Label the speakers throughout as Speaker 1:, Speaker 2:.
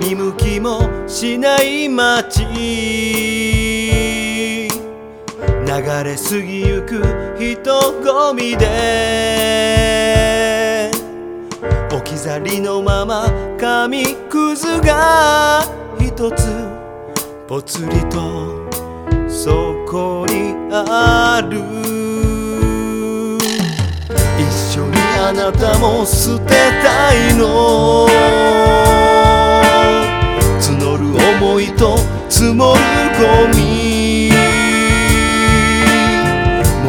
Speaker 1: 見向きもしない街流れ過ぎゆく人混みで置き去りのまま紙くずが一つぽつりとそこにある。一緒にあなたも捨てたいの。と積もるゴミ。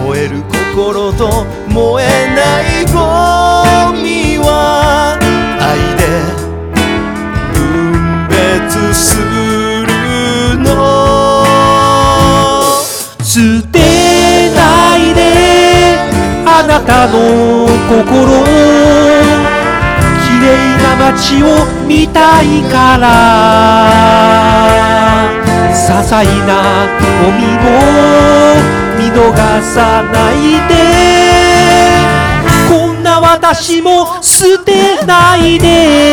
Speaker 1: 燃える心と燃えないゴミは愛で分別するの。
Speaker 2: 捨てないであなたの心綺麗な街を見たいから。細な。ゴミも見逃さないで。こんな私も捨てないで。